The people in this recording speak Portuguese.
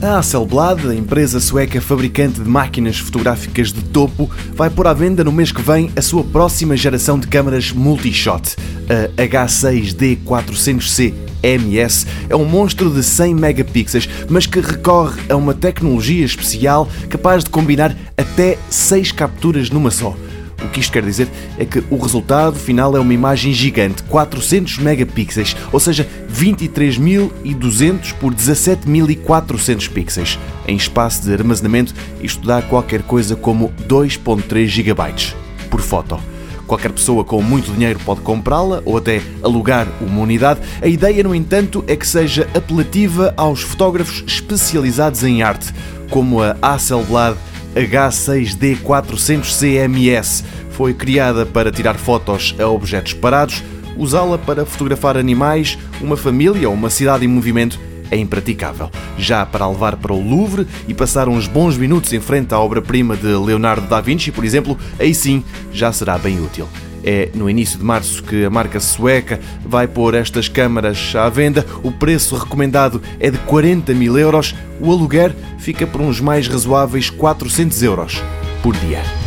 A Hasselblad, a empresa sueca fabricante de máquinas fotográficas de topo, vai pôr à venda no mês que vem a sua próxima geração de câmaras multi-shot, a H6D400C MS é um monstro de 100 megapixels, mas que recorre a uma tecnologia especial capaz de combinar até 6 capturas numa só. O que isto quer dizer é que o resultado final é uma imagem gigante, 400 megapixels, ou seja, 23.200 por 17.400 pixels. Em espaço de armazenamento, isto dá qualquer coisa como 2.3 gigabytes por foto. Qualquer pessoa com muito dinheiro pode comprá-la ou até alugar uma unidade. A ideia, no entanto, é que seja apelativa aos fotógrafos especializados em arte, como a Hasselblad H6D400CMS. Foi criada para tirar fotos a objetos parados, usá-la para fotografar animais, uma família ou uma cidade em movimento é impraticável. Já para levar para o Louvre e passar uns bons minutos em frente à obra-prima de Leonardo da Vinci, por exemplo, aí sim já será bem útil. É no início de março que a marca sueca vai pôr estas câmaras à venda. O preço recomendado é de 40 mil euros. O aluguer fica por uns mais razoáveis 400 euros por dia.